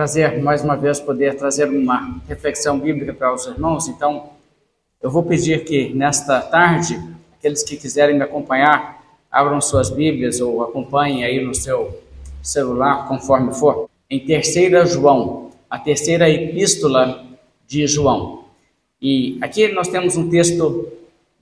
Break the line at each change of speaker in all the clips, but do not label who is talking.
prazer mais uma vez poder trazer uma reflexão bíblica para os irmãos. Então, eu vou pedir que nesta tarde, aqueles que quiserem me acompanhar, abram suas Bíblias ou acompanhem aí no seu celular, conforme for, em terceira João, a terceira epístola de João. E aqui nós temos um texto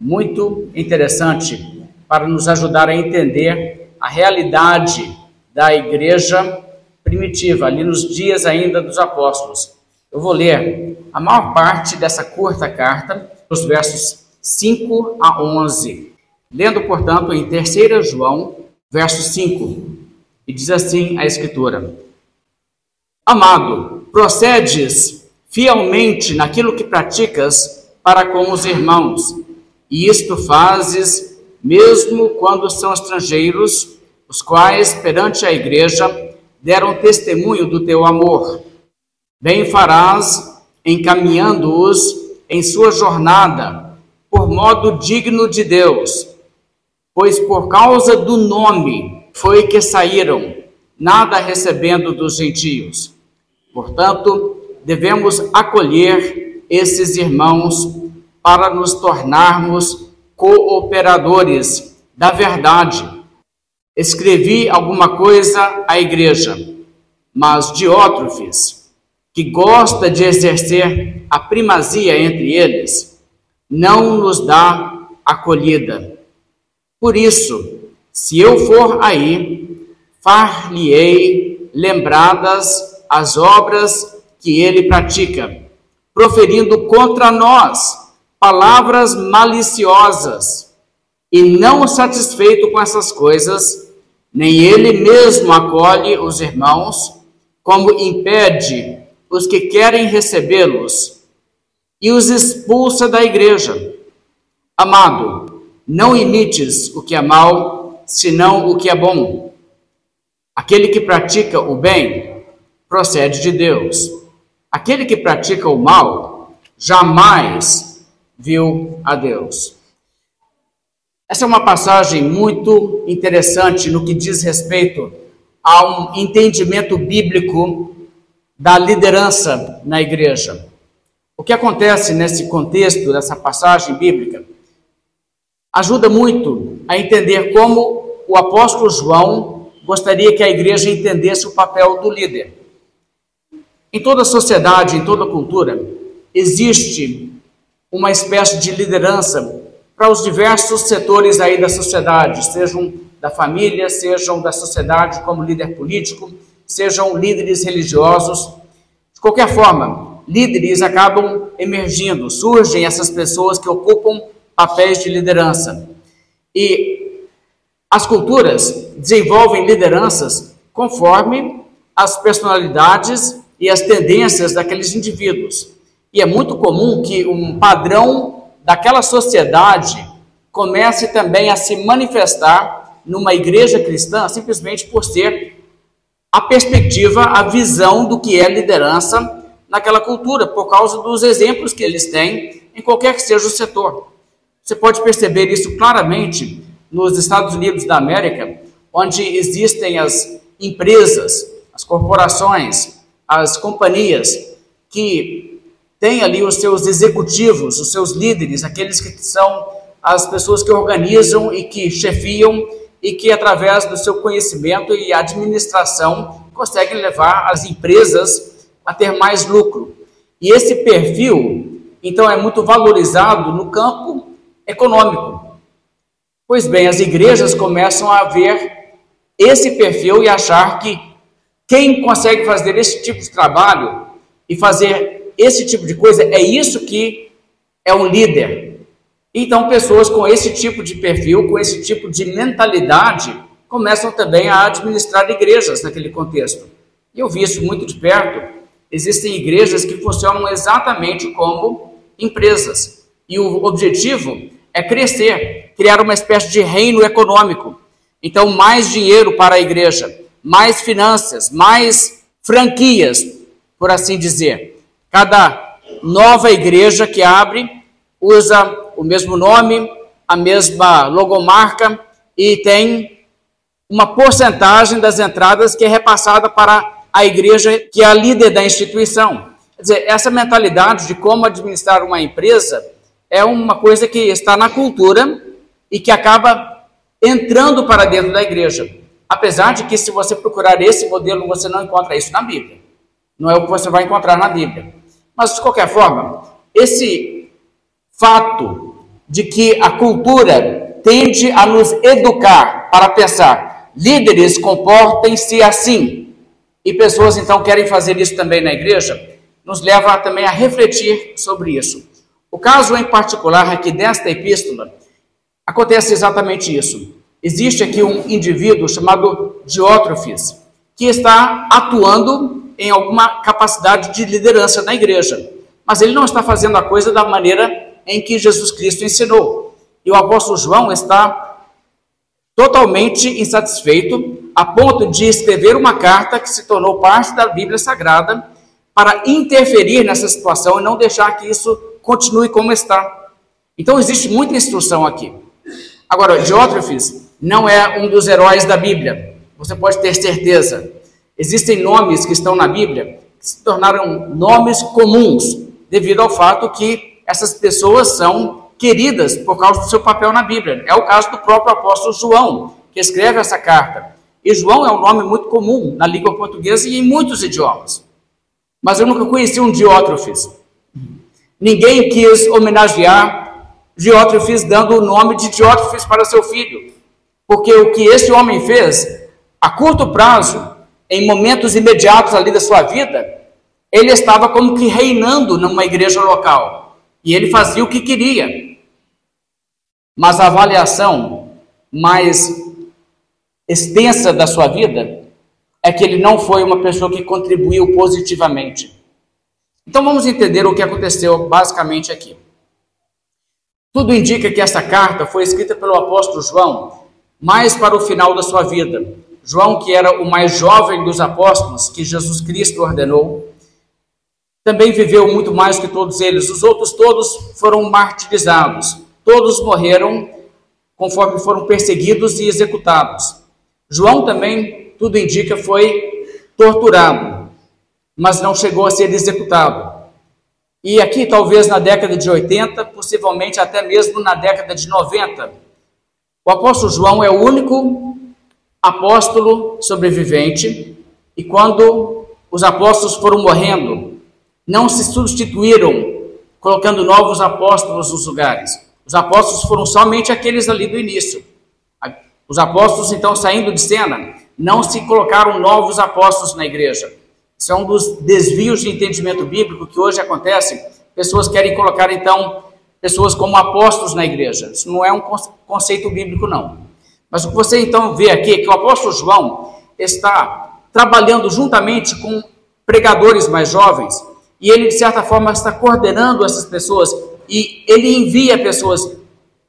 muito interessante para nos ajudar a entender a realidade da igreja primitiva, ali nos dias ainda dos apóstolos. Eu vou ler a maior parte dessa curta carta, os versos 5 a 11. Lendo, portanto, em 3 João, verso 5, e diz assim a Escritura: Amado, procedes fielmente naquilo que praticas para com os irmãos, e isto fazes mesmo quando são estrangeiros, os quais perante a igreja deram testemunho do teu amor. Bem farás encaminhando-os em sua jornada, por modo digno de Deus, pois por causa do nome foi que saíram, nada recebendo dos gentios. Portanto, devemos acolher esses irmãos para nos tornarmos cooperadores da verdade escrevi alguma coisa à igreja, mas Diótrofes, que gosta de exercer a primazia entre eles, não nos dá acolhida. Por isso, se eu for aí, far-lhe-ei lembradas as obras que ele pratica, proferindo contra nós palavras maliciosas, e não satisfeito com essas coisas, nem ele mesmo acolhe os irmãos, como impede os que querem recebê-los e os expulsa da igreja. Amado, não imites o que é mal, senão o que é bom. Aquele que pratica o bem procede de Deus. Aquele que pratica o mal jamais viu a Deus. Essa é uma passagem muito interessante no que diz respeito a um entendimento bíblico da liderança na igreja. O que acontece nesse contexto, dessa passagem bíblica, ajuda muito a entender como o apóstolo João gostaria que a igreja entendesse o papel do líder. Em toda sociedade, em toda cultura, existe uma espécie de liderança para os diversos setores aí da sociedade, sejam da família, sejam da sociedade como líder político, sejam líderes religiosos. De qualquer forma, líderes acabam emergindo, surgem essas pessoas que ocupam papéis de liderança. E as culturas desenvolvem lideranças conforme as personalidades e as tendências daqueles indivíduos. E é muito comum que um padrão daquela sociedade comece também a se manifestar numa igreja cristã simplesmente por ser a perspectiva, a visão do que é liderança naquela cultura, por causa dos exemplos que eles têm em qualquer que seja o setor. Você pode perceber isso claramente nos Estados Unidos da América, onde existem as empresas, as corporações, as companhias que tem ali os seus executivos, os seus líderes, aqueles que são as pessoas que organizam e que chefiam e que, através do seu conhecimento e administração, conseguem levar as empresas a ter mais lucro. E esse perfil, então, é muito valorizado no campo econômico. Pois bem, as igrejas começam a ver esse perfil e achar que quem consegue fazer esse tipo de trabalho e fazer esse tipo de coisa, é isso que é um líder. Então, pessoas com esse tipo de perfil, com esse tipo de mentalidade, começam também a administrar igrejas naquele contexto. E eu vi isso muito de perto. Existem igrejas que funcionam exatamente como empresas. E o objetivo é crescer, criar uma espécie de reino econômico. Então, mais dinheiro para a igreja, mais finanças, mais franquias, por assim dizer. Cada nova igreja que abre usa o mesmo nome, a mesma logomarca e tem uma porcentagem das entradas que é repassada para a igreja que é a líder da instituição. Quer dizer, essa mentalidade de como administrar uma empresa é uma coisa que está na cultura e que acaba entrando para dentro da igreja. Apesar de que, se você procurar esse modelo, você não encontra isso na Bíblia. Não é o que você vai encontrar na Bíblia. Mas, de qualquer forma, esse fato de que a cultura tende a nos educar para pensar, líderes comportem-se assim, e pessoas então querem fazer isso também na igreja, nos leva também a refletir sobre isso. O caso em particular aqui desta epístola, acontece exatamente isso. Existe aqui um indivíduo chamado Diótrofes, que está atuando em alguma capacidade de liderança na igreja, mas ele não está fazendo a coisa da maneira em que Jesus Cristo ensinou. E o apóstolo João está totalmente insatisfeito, a ponto de escrever uma carta que se tornou parte da Bíblia Sagrada para interferir nessa situação e não deixar que isso continue como está. Então existe muita instrução aqui. Agora, Diótrefes não é um dos heróis da Bíblia. Você pode ter certeza. Existem nomes que estão na Bíblia que se tornaram nomes comuns devido ao fato que essas pessoas são queridas por causa do seu papel na Bíblia. É o caso do próprio apóstolo João, que escreve essa carta. E João é um nome muito comum na língua portuguesa e em muitos idiomas. Mas eu nunca conheci um Diótrefes. Ninguém quis homenagear Diótrefes dando o nome de Diótrefes para seu filho. Porque o que esse homem fez, a curto prazo, em momentos imediatos ali da sua vida, ele estava como que reinando numa igreja local. E ele fazia o que queria. Mas a avaliação mais extensa da sua vida é que ele não foi uma pessoa que contribuiu positivamente. Então vamos entender o que aconteceu basicamente aqui. Tudo indica que essa carta foi escrita pelo apóstolo João mais para o final da sua vida. João, que era o mais jovem dos apóstolos que Jesus Cristo ordenou, também viveu muito mais que todos eles. Os outros todos foram martirizados, todos morreram conforme foram perseguidos e executados. João também tudo indica, foi torturado, mas não chegou a ser executado. E aqui, talvez na década de 80, possivelmente até mesmo na década de 90, o apóstolo João é o único apóstolo sobrevivente, e quando os apóstolos foram morrendo, não se substituíram colocando novos apóstolos nos lugares. Os apóstolos foram somente aqueles ali do início. Os apóstolos, então, saindo de cena, não se colocaram novos apóstolos na igreja. Isso é um dos desvios de entendimento bíblico que hoje acontece. Pessoas querem colocar, então, pessoas como apóstolos na igreja. Isso não é um conceito bíblico, não. Mas o que você, então, vê aqui é que o apóstolo João está trabalhando juntamente com pregadores mais jovens e ele, de certa forma, está coordenando essas pessoas e ele envia pessoas.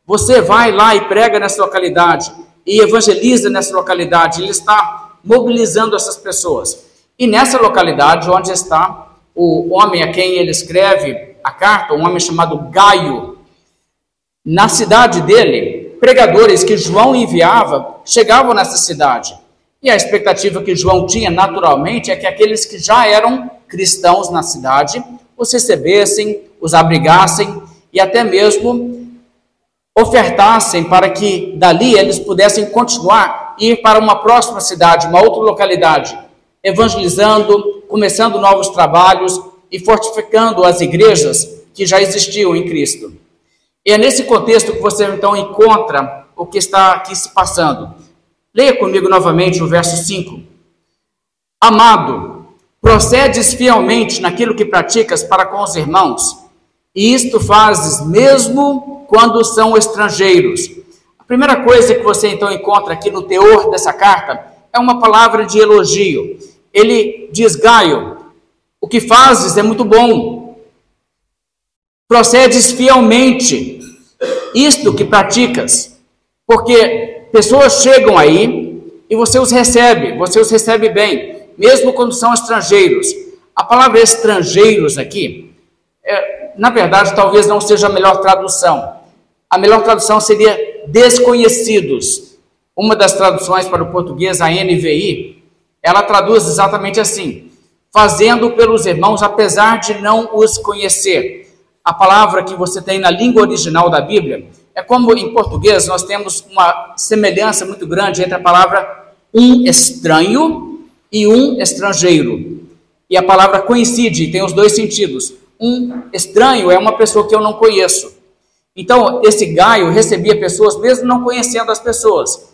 Você vai lá e prega nessa localidade e evangeliza nessa localidade, ele está mobilizando essas pessoas. E nessa localidade, onde está o homem a quem ele escreve a carta, um homem chamado Gaio, na cidade dele, pregadores que João enviava chegavam nessa cidade. E a expectativa que João tinha naturalmente é que aqueles que já eram cristãos na cidade os recebessem, os abrigassem e até mesmo ofertassem para que dali eles pudessem continuar e ir para uma próxima cidade, uma outra localidade, evangelizando, começando novos trabalhos e fortificando as igrejas que já existiam em Cristo. E é nesse contexto que você então encontra o que está aqui se passando. Leia comigo novamente o verso 5. Amado, procedes fielmente naquilo que praticas para com os irmãos, e isto fazes mesmo quando são estrangeiros. A primeira coisa que você então encontra aqui no teor dessa carta é uma palavra de elogio. Ele diz: Gaio, o que fazes é muito bom. Procedes fielmente, isto que praticas, porque pessoas chegam aí e você os recebe, você os recebe bem, mesmo quando são estrangeiros. A palavra estrangeiros aqui, é, na verdade, talvez não seja a melhor tradução a melhor tradução seria desconhecidos. Uma das traduções para o português, a NVI, ela traduz exatamente assim: fazendo pelos irmãos, apesar de não os conhecer. A palavra que você tem na língua original da Bíblia é como em português nós temos uma semelhança muito grande entre a palavra um estranho e um estrangeiro. E a palavra coincide, tem os dois sentidos. Um estranho é uma pessoa que eu não conheço. Então, esse Gaio recebia pessoas mesmo não conhecendo as pessoas.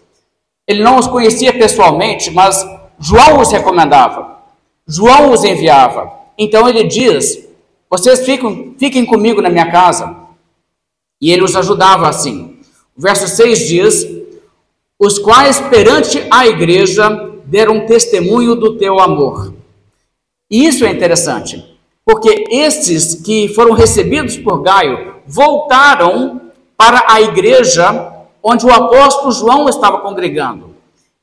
Ele não os conhecia pessoalmente, mas João os recomendava. João os enviava. Então ele diz: Vocês fiquem, comigo na minha casa. E ele os ajudava assim. O verso 6 diz: Os quais perante a igreja deram testemunho do teu amor. E isso é interessante, porque estes que foram recebidos por Gaio voltaram para a igreja onde o apóstolo João estava congregando.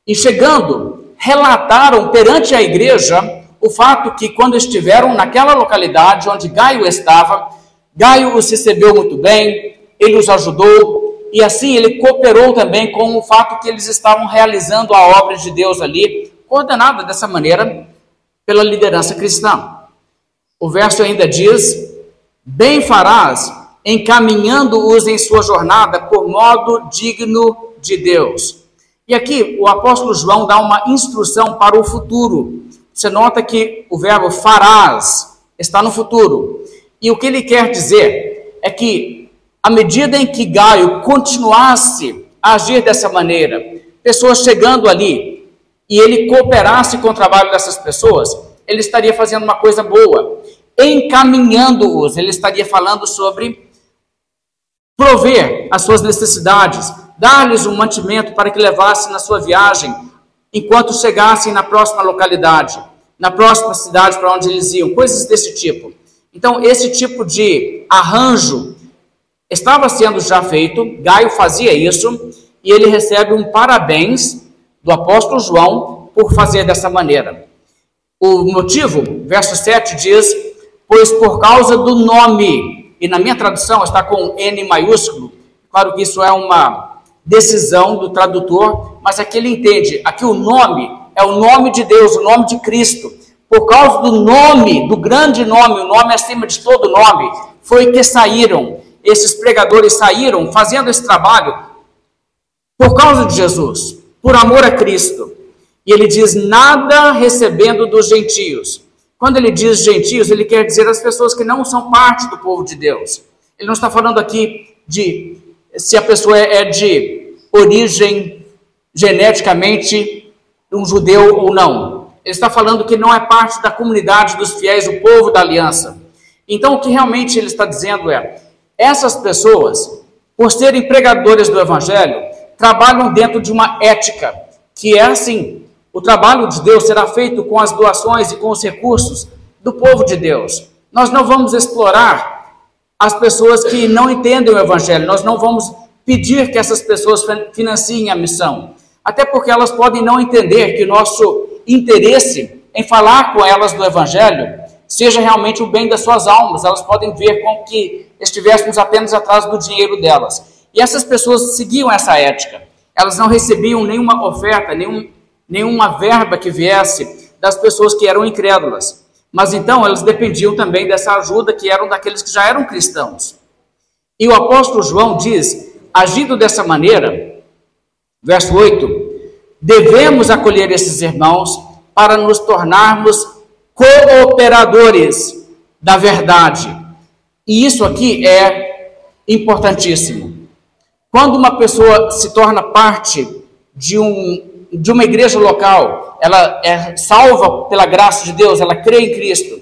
E chegando, relataram perante a igreja o fato que, quando estiveram naquela localidade onde Gaio estava, Gaio os recebeu muito bem, ele os ajudou, e assim ele cooperou também com o fato que eles estavam realizando a obra de Deus ali, coordenada dessa maneira pela liderança cristã. O verso ainda diz: Bem farás encaminhando-os em sua jornada por modo digno de Deus. E aqui o apóstolo João dá uma instrução para o futuro. Você nota que o verbo farás está no futuro. E o que ele quer dizer é que, à medida em que Gaio continuasse a agir dessa maneira, pessoas chegando ali, e ele cooperasse com o trabalho dessas pessoas, ele estaria fazendo uma coisa boa. Encaminhando-os, ele estaria falando sobre prover as suas necessidades, dar-lhes um mantimento para que levassem na sua viagem, enquanto chegassem na próxima localidade, na próxima cidade para onde eles iam, coisas desse tipo. Então, esse tipo de arranjo estava sendo já feito, Gaio fazia isso, e ele recebe um parabéns do apóstolo João por fazer dessa maneira. O motivo, verso 7 diz: Pois por causa do nome e na minha tradução está com N maiúsculo. Claro que isso é uma decisão do tradutor, mas aqui ele entende. Aqui o nome é o nome de Deus, o nome de Cristo. Por causa do nome, do grande nome, o nome acima de todo nome, foi que saíram, esses pregadores saíram fazendo esse trabalho por causa de Jesus, por amor a Cristo. E ele diz: nada recebendo dos gentios. Quando ele diz gentios, ele quer dizer as pessoas que não são parte do povo de Deus. Ele não está falando aqui de se a pessoa é de origem geneticamente um judeu ou não. Ele está falando que não é parte da comunidade dos fiéis, o povo da aliança. Então, o que realmente ele está dizendo é: essas pessoas, por serem pregadores do evangelho, trabalham dentro de uma ética que é assim: o trabalho de Deus será feito com as doações e com os recursos do povo de Deus. Nós não vamos explorar as pessoas que não entendem o Evangelho, nós não vamos pedir que essas pessoas financiem a missão, até porque elas podem não entender que o nosso interesse em falar com elas do Evangelho seja realmente o bem das suas almas, elas podem ver como que estivéssemos apenas atrás do dinheiro delas. E essas pessoas seguiam essa ética, elas não recebiam nenhuma oferta, nenhum nenhuma verba que viesse das pessoas que eram incrédulas. Mas então elas dependiam também dessa ajuda que eram daqueles que já eram cristãos. E o apóstolo João diz, agindo dessa maneira, verso 8: devemos acolher esses irmãos para nos tornarmos cooperadores da verdade. E isso aqui é importantíssimo. Quando uma pessoa se torna parte de um de uma igreja local, ela é salva pela graça de Deus, ela crê em Cristo,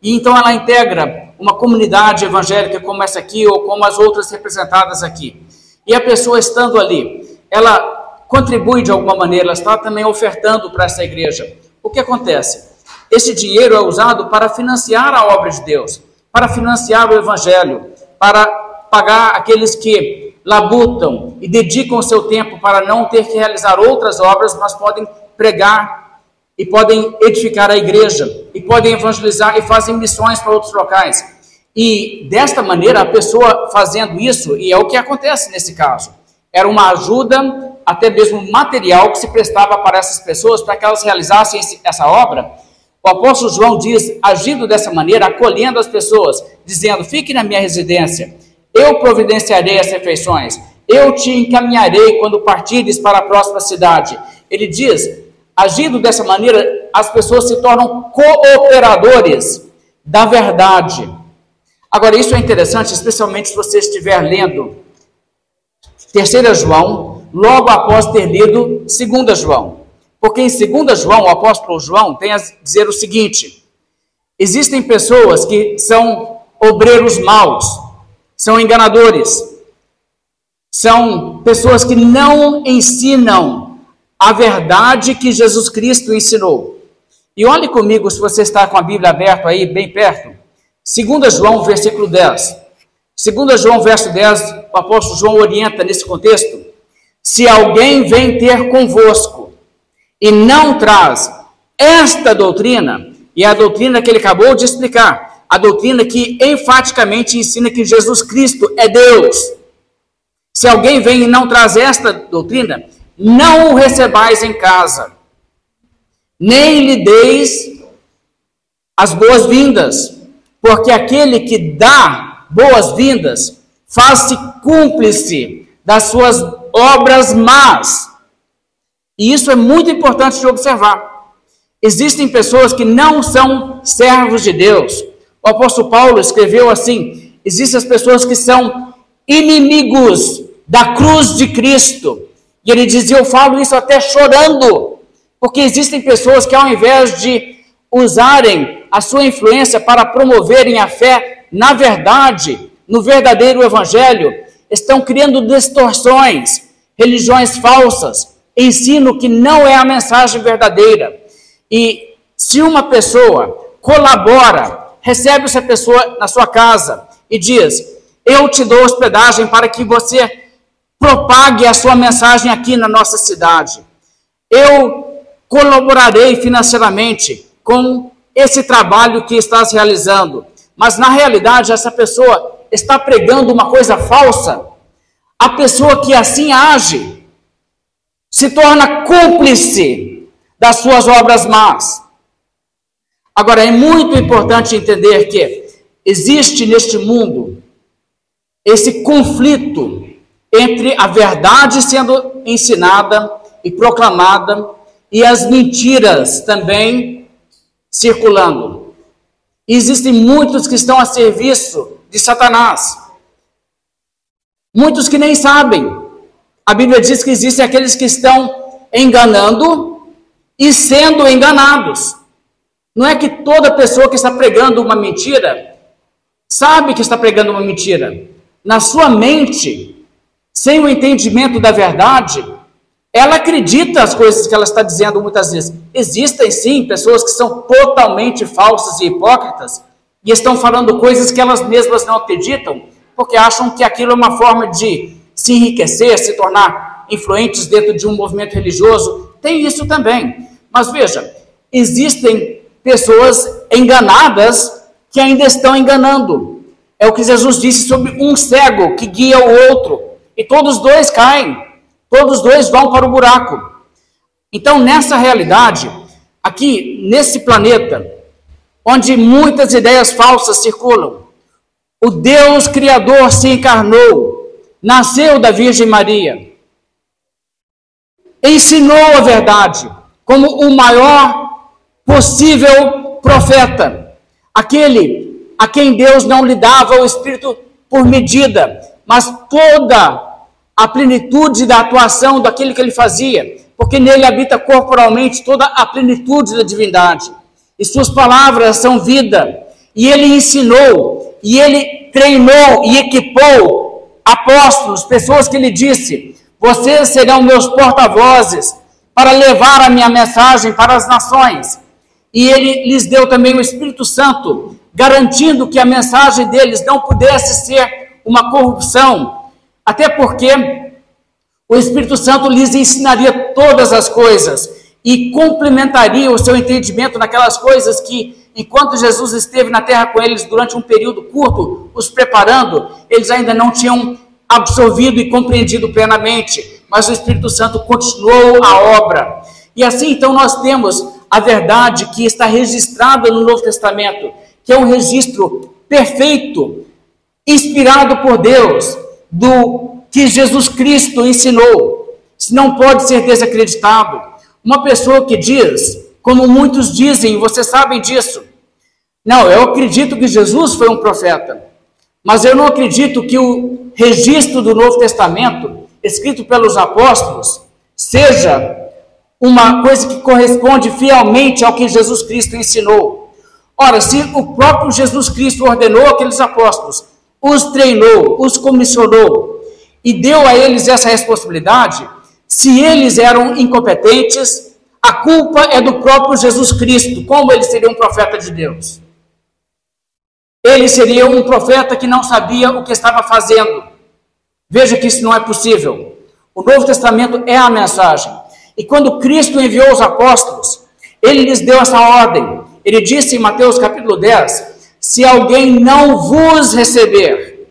e então ela integra uma comunidade evangélica como essa aqui ou como as outras representadas aqui. E a pessoa estando ali, ela contribui de alguma maneira, ela está também ofertando para essa igreja. O que acontece? Esse dinheiro é usado para financiar a obra de Deus, para financiar o evangelho, para pagar aqueles que labutam e dedicam o seu tempo para não ter que realizar outras obras, mas podem pregar e podem edificar a igreja e podem evangelizar e fazem missões para outros locais. E desta maneira, a pessoa fazendo isso, e é o que acontece nesse caso, era uma ajuda até mesmo material que se prestava para essas pessoas, para que elas realizassem essa obra. O apóstolo João diz, agindo dessa maneira, acolhendo as pessoas, dizendo: Fique na minha residência, eu providenciarei as refeições, eu te encaminharei quando partires para a próxima cidade. Ele diz: agindo dessa maneira, as pessoas se tornam cooperadores da verdade. Agora, isso é interessante, especialmente se você estiver lendo 3 João, logo após ter lido 2 João. Porque em 2 João, o apóstolo João tem a dizer o seguinte: existem pessoas que são obreiros maus, são enganadores, são pessoas que não ensinam a verdade que Jesus Cristo ensinou. E olhe comigo, se você está com a Bíblia aberta aí, bem perto, 2 João, versículo 10. 2 João, verso 10, o apóstolo João orienta nesse contexto: se alguém vem ter convosco e não traz esta doutrina, e a doutrina que ele acabou de explicar, a doutrina que enfaticamente ensina que Jesus Cristo é Deus. Se alguém vem e não traz esta doutrina, não o recebais em casa, nem lhe deis as boas-vindas, porque aquele que dá boas-vindas faz-se cúmplice das suas obras más. E isso é muito importante de observar. Existem pessoas que não são servos de Deus. O apóstolo Paulo escreveu assim: existem as pessoas que são inimigos da cruz de Cristo. E ele dizia: Eu falo isso até chorando, porque existem pessoas que, ao invés de usarem a sua influência para promoverem a fé na verdade, no verdadeiro evangelho, estão criando distorções, religiões falsas, ensino que não é a mensagem verdadeira. E se uma pessoa colabora, recebe essa pessoa na sua casa e diz: Eu te dou hospedagem para que você propague a sua mensagem aqui na nossa cidade. Eu colaborarei financeiramente com esse trabalho que estás realizando. Mas na realidade, essa pessoa está pregando uma coisa falsa. A pessoa que assim age se torna cúmplice das suas obras más. Agora, é muito importante entender que existe neste mundo esse conflito entre a verdade sendo ensinada e proclamada e as mentiras também circulando. Existem muitos que estão a serviço de Satanás. Muitos que nem sabem. A Bíblia diz que existem aqueles que estão enganando e sendo enganados. Não é que toda pessoa que está pregando uma mentira sabe que está pregando uma mentira. Na sua mente, sem o entendimento da verdade, ela acredita as coisas que ela está dizendo muitas vezes. Existem sim pessoas que são totalmente falsas e hipócritas e estão falando coisas que elas mesmas não acreditam, porque acham que aquilo é uma forma de se enriquecer, se tornar influentes dentro de um movimento religioso. Tem isso também. Mas veja, existem pessoas enganadas que ainda estão enganando. É o que Jesus disse sobre um cego que guia o outro. E todos dois caem, todos dois vão para o buraco. Então, nessa realidade, aqui nesse planeta, onde muitas ideias falsas circulam, o Deus Criador se encarnou, nasceu da Virgem Maria, ensinou a verdade como o maior possível profeta, aquele a quem Deus não lhe dava o Espírito por medida, mas toda a plenitude da atuação daquilo que ele fazia, porque nele habita corporalmente toda a plenitude da divindade. E suas palavras são vida. E ele ensinou, e ele treinou e equipou apóstolos, pessoas que ele disse: Vocês serão meus porta-vozes para levar a minha mensagem para as nações. E ele lhes deu também o Espírito Santo, garantindo que a mensagem deles não pudesse ser uma corrupção, até porque o Espírito Santo lhes ensinaria todas as coisas e complementaria o seu entendimento naquelas coisas que, enquanto Jesus esteve na terra com eles durante um período curto, os preparando, eles ainda não tinham absorvido e compreendido plenamente. mas o Espírito Santo continuou a obra. E assim então nós temos a verdade que está registrada no Novo Testamento, que é um registro perfeito, inspirado por Deus, do que Jesus Cristo ensinou. Não pode ser desacreditado. Uma pessoa que diz, como muitos dizem, vocês sabem disso. Não, eu acredito que Jesus foi um profeta, mas eu não acredito que o registro do Novo Testamento, escrito pelos apóstolos, seja uma coisa que corresponde fielmente ao que Jesus Cristo ensinou. Ora, se o próprio Jesus Cristo ordenou aqueles apóstolos, os treinou, os comissionou e deu a eles essa responsabilidade, se eles eram incompetentes, a culpa é do próprio Jesus Cristo. Como ele seria um profeta de Deus? Ele seria um profeta que não sabia o que estava fazendo. Veja que isso não é possível. O Novo Testamento é a mensagem. E quando Cristo enviou os apóstolos, ele lhes deu essa ordem. Ele disse em Mateus capítulo 10: Se alguém não vos receber,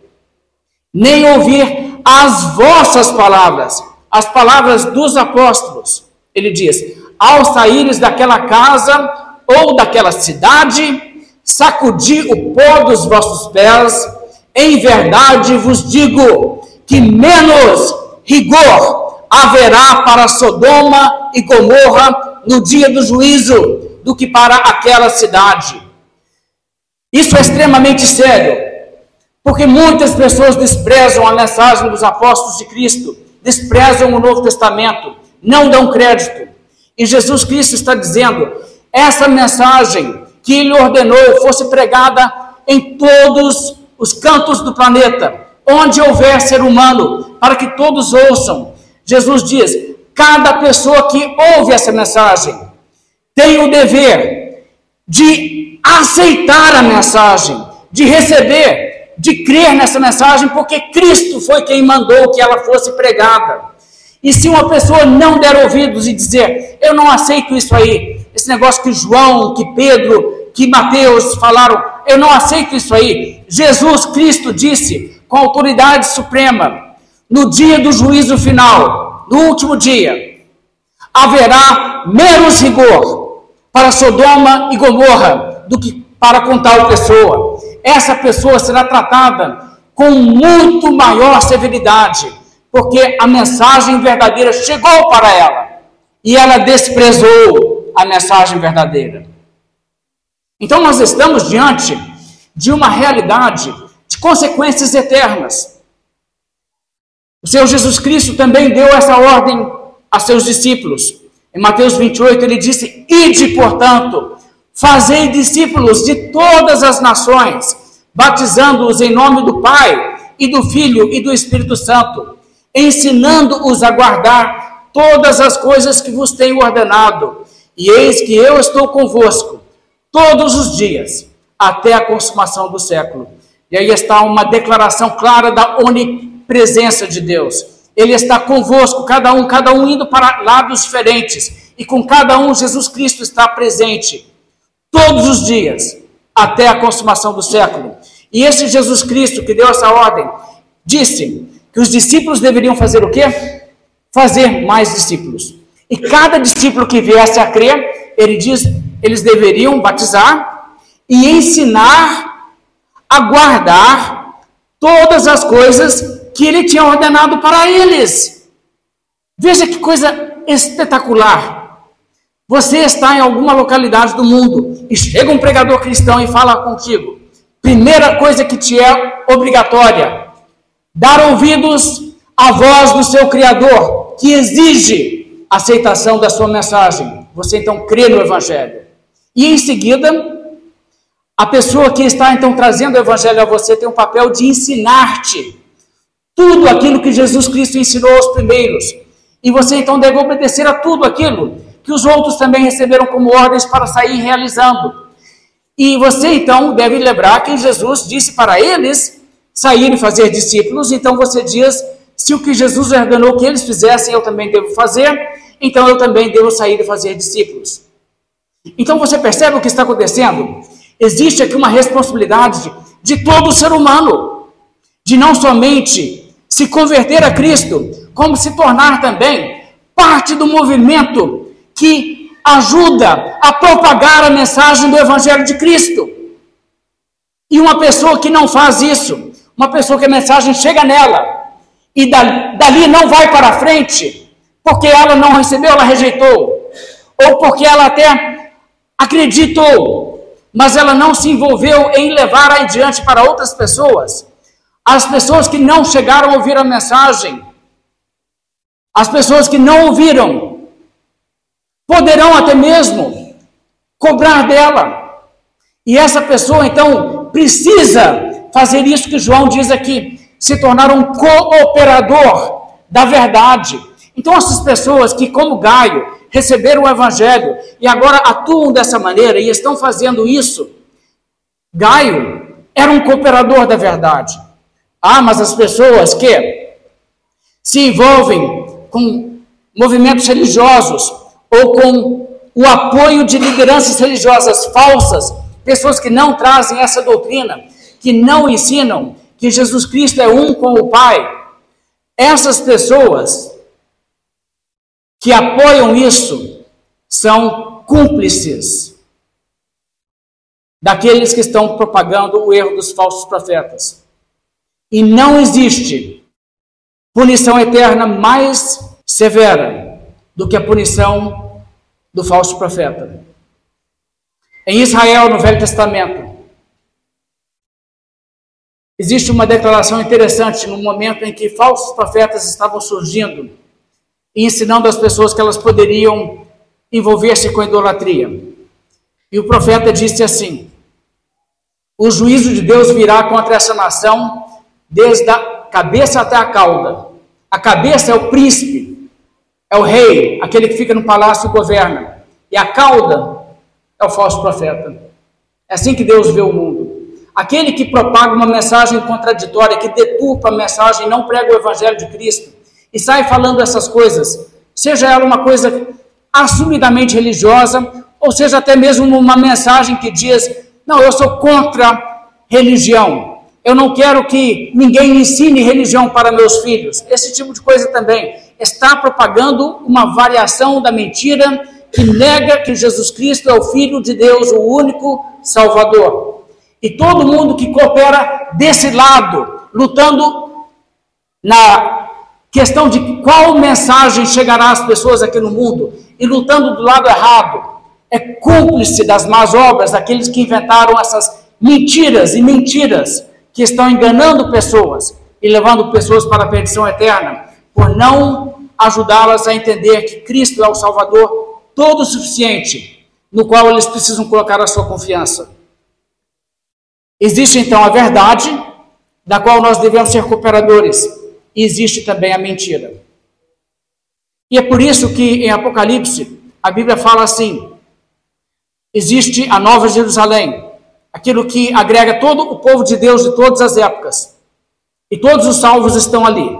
nem ouvir as vossas palavras, as palavras dos apóstolos, ele diz: Ao saíres daquela casa ou daquela cidade, sacudi o pó dos vossos pés, em verdade vos digo que menos rigor haverá para Sodoma e Gomorra no dia do juízo do que para aquela cidade. Isso é extremamente sério, porque muitas pessoas desprezam a mensagem dos apóstolos de Cristo, desprezam o Novo Testamento, não dão crédito. E Jesus Cristo está dizendo: essa mensagem que ele ordenou fosse pregada em todos os cantos do planeta, onde houver ser humano, para que todos ouçam, Jesus diz: cada pessoa que ouve essa mensagem tem o dever de aceitar a mensagem, de receber, de crer nessa mensagem, porque Cristo foi quem mandou que ela fosse pregada. E se uma pessoa não der ouvidos e dizer, eu não aceito isso aí, esse negócio que João, que Pedro, que Mateus falaram, eu não aceito isso aí. Jesus Cristo disse com autoridade suprema: no dia do juízo final, no último dia, haverá menos rigor para Sodoma e Gomorra do que para com tal pessoa. Essa pessoa será tratada com muito maior severidade, porque a mensagem verdadeira chegou para ela e ela desprezou a mensagem verdadeira. Então nós estamos diante de uma realidade de consequências eternas. O Senhor Jesus Cristo também deu essa ordem a seus discípulos. Em Mateus 28, ele disse: Ide, portanto, fazei discípulos de todas as nações, batizando-os em nome do Pai, e do Filho e do Espírito Santo, ensinando-os a guardar todas as coisas que vos tenho ordenado. E eis que eu estou convosco todos os dias, até a consumação do século. E aí está uma declaração clara da onipresença presença de Deus. Ele está convosco, cada um, cada um indo para lados diferentes, e com cada um Jesus Cristo está presente todos os dias até a consumação do século. E esse Jesus Cristo que deu essa ordem disse que os discípulos deveriam fazer o quê? Fazer mais discípulos. E cada discípulo que viesse a crer, ele diz, eles deveriam batizar e ensinar a guardar todas as coisas que ele tinha ordenado para eles. Veja que coisa espetacular. Você está em alguma localidade do mundo e chega um pregador cristão e fala contigo. Primeira coisa que te é obrigatória: dar ouvidos à voz do seu Criador, que exige aceitação da sua mensagem. Você então crê no Evangelho. E em seguida, a pessoa que está então trazendo o Evangelho a você tem o papel de ensinar-te tudo aquilo que Jesus Cristo ensinou aos primeiros. E você então deve obedecer a tudo aquilo que os outros também receberam como ordens para sair realizando. E você então deve lembrar que Jesus disse para eles sair e fazer discípulos, então você diz: se o que Jesus ordenou que eles fizessem, eu também devo fazer, então eu também devo sair e fazer discípulos. Então você percebe o que está acontecendo? Existe aqui uma responsabilidade de, de todo ser humano, de não somente se converter a Cristo, como se tornar também parte do movimento que ajuda a propagar a mensagem do Evangelho de Cristo. E uma pessoa que não faz isso, uma pessoa que a mensagem chega nela e dali não vai para frente, porque ela não recebeu, ela rejeitou, ou porque ela até acreditou, mas ela não se envolveu em levar adiante para outras pessoas. As pessoas que não chegaram a ouvir a mensagem, as pessoas que não ouviram, poderão até mesmo cobrar dela. E essa pessoa então precisa fazer isso que João diz aqui, se tornar um cooperador da verdade. Então essas pessoas que como Gaio receberam o evangelho e agora atuam dessa maneira e estão fazendo isso, Gaio era um cooperador da verdade. Ah, mas as pessoas que se envolvem com movimentos religiosos ou com o apoio de lideranças religiosas falsas, pessoas que não trazem essa doutrina, que não ensinam que Jesus Cristo é um com o Pai. Essas pessoas que apoiam isso são cúmplices daqueles que estão propagando o erro dos falsos profetas. E não existe punição eterna mais severa do que a punição do falso profeta. Em Israel, no Velho Testamento, existe uma declaração interessante no momento em que falsos profetas estavam surgindo e ensinando as pessoas que elas poderiam envolver-se com idolatria. E o profeta disse assim: O juízo de Deus virá contra essa nação desde a cabeça até a cauda. A cabeça é o príncipe, é o rei, aquele que fica no palácio e governa. E a cauda é o falso profeta. É assim que Deus vê o mundo. Aquele que propaga uma mensagem contraditória, que deturpa a mensagem, não prega o evangelho de Cristo e sai falando essas coisas, seja ela uma coisa assumidamente religiosa, ou seja até mesmo uma mensagem que diz: não, eu sou contra religião, eu não quero que ninguém ensine religião para meus filhos. Esse tipo de coisa também está propagando uma variação da mentira que nega que Jesus Cristo é o Filho de Deus, o único Salvador. E todo mundo que coopera desse lado, lutando na questão de qual mensagem chegará às pessoas aqui no mundo, e lutando do lado errado, é cúmplice das más obras daqueles que inventaram essas mentiras e mentiras que estão enganando pessoas e levando pessoas para a perdição eterna, por não ajudá-las a entender que Cristo é o Salvador todo suficiente, no qual eles precisam colocar a sua confiança. Existe então a verdade, da qual nós devemos ser cooperadores, e existe também a mentira. E é por isso que em Apocalipse a Bíblia fala assim: existe a Nova Jerusalém, aquilo que agrega todo o povo de Deus de todas as épocas. E todos os salvos estão ali.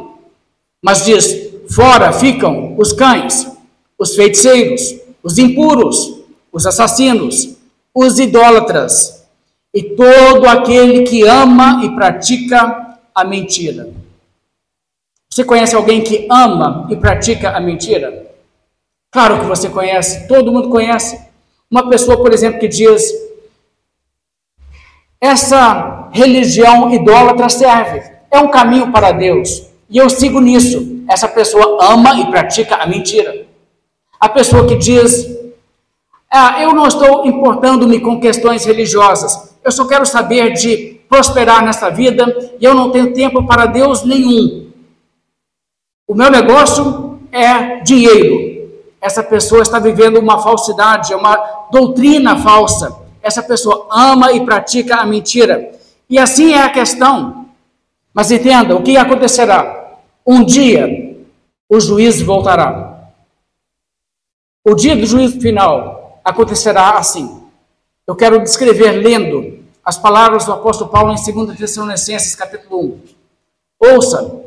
Mas diz: fora ficam os cães, os feiticeiros, os impuros, os assassinos, os idólatras e todo aquele que ama e pratica a mentira. Você conhece alguém que ama e pratica a mentira? Claro que você conhece, todo mundo conhece. Uma pessoa, por exemplo, que diz: essa religião idólatra serve, é um caminho para Deus, e eu sigo nisso. Essa pessoa ama e pratica a mentira. A pessoa que diz: ah, Eu não estou importando-me com questões religiosas, eu só quero saber de prosperar nessa vida e eu não tenho tempo para Deus nenhum. O meu negócio é dinheiro. Essa pessoa está vivendo uma falsidade, é uma doutrina falsa. Essa pessoa ama e pratica a mentira. E assim é a questão. Mas entenda o que acontecerá. Um dia o juiz voltará. O dia do juízo final acontecerá assim. Eu quero descrever lendo as palavras do apóstolo Paulo em 2 Tessalonicenses capítulo 1. Ouça,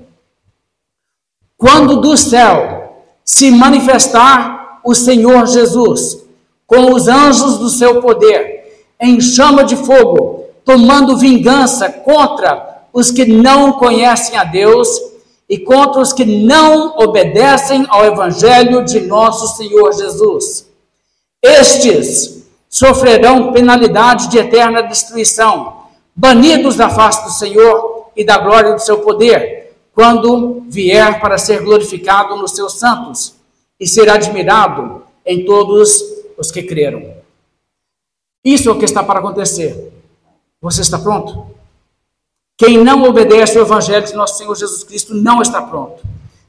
quando do céu se manifestar o Senhor Jesus com os anjos do seu poder, em chama de fogo, tomando vingança contra os que não conhecem a Deus e contra os que não obedecem ao Evangelho de nosso Senhor Jesus. Estes sofrerão penalidade de eterna destruição, banidos da face do Senhor e da glória do seu poder, quando vier para ser glorificado nos seus santos e ser admirado em todos os que creram. Isso é o que está para acontecer. Você está pronto? Quem não obedece ao Evangelho de nosso Senhor Jesus Cristo não está pronto.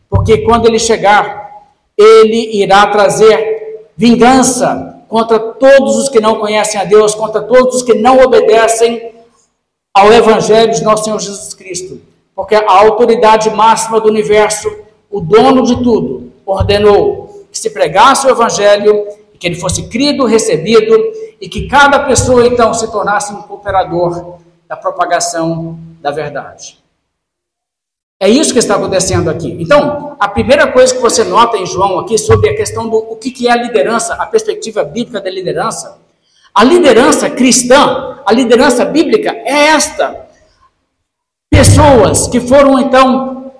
Porque quando ele chegar, ele irá trazer vingança contra todos os que não conhecem a Deus, contra todos os que não obedecem ao Evangelho de nosso Senhor Jesus Cristo. Porque a autoridade máxima do universo, o dono de tudo, ordenou que se pregasse o Evangelho que ele fosse crido, recebido e que cada pessoa então se tornasse um cooperador da propagação da verdade. É isso que está acontecendo aqui. Então, a primeira coisa que você nota em João aqui sobre a questão do o que é a liderança, a perspectiva bíblica da liderança. A liderança cristã, a liderança bíblica é esta. Pessoas que foram então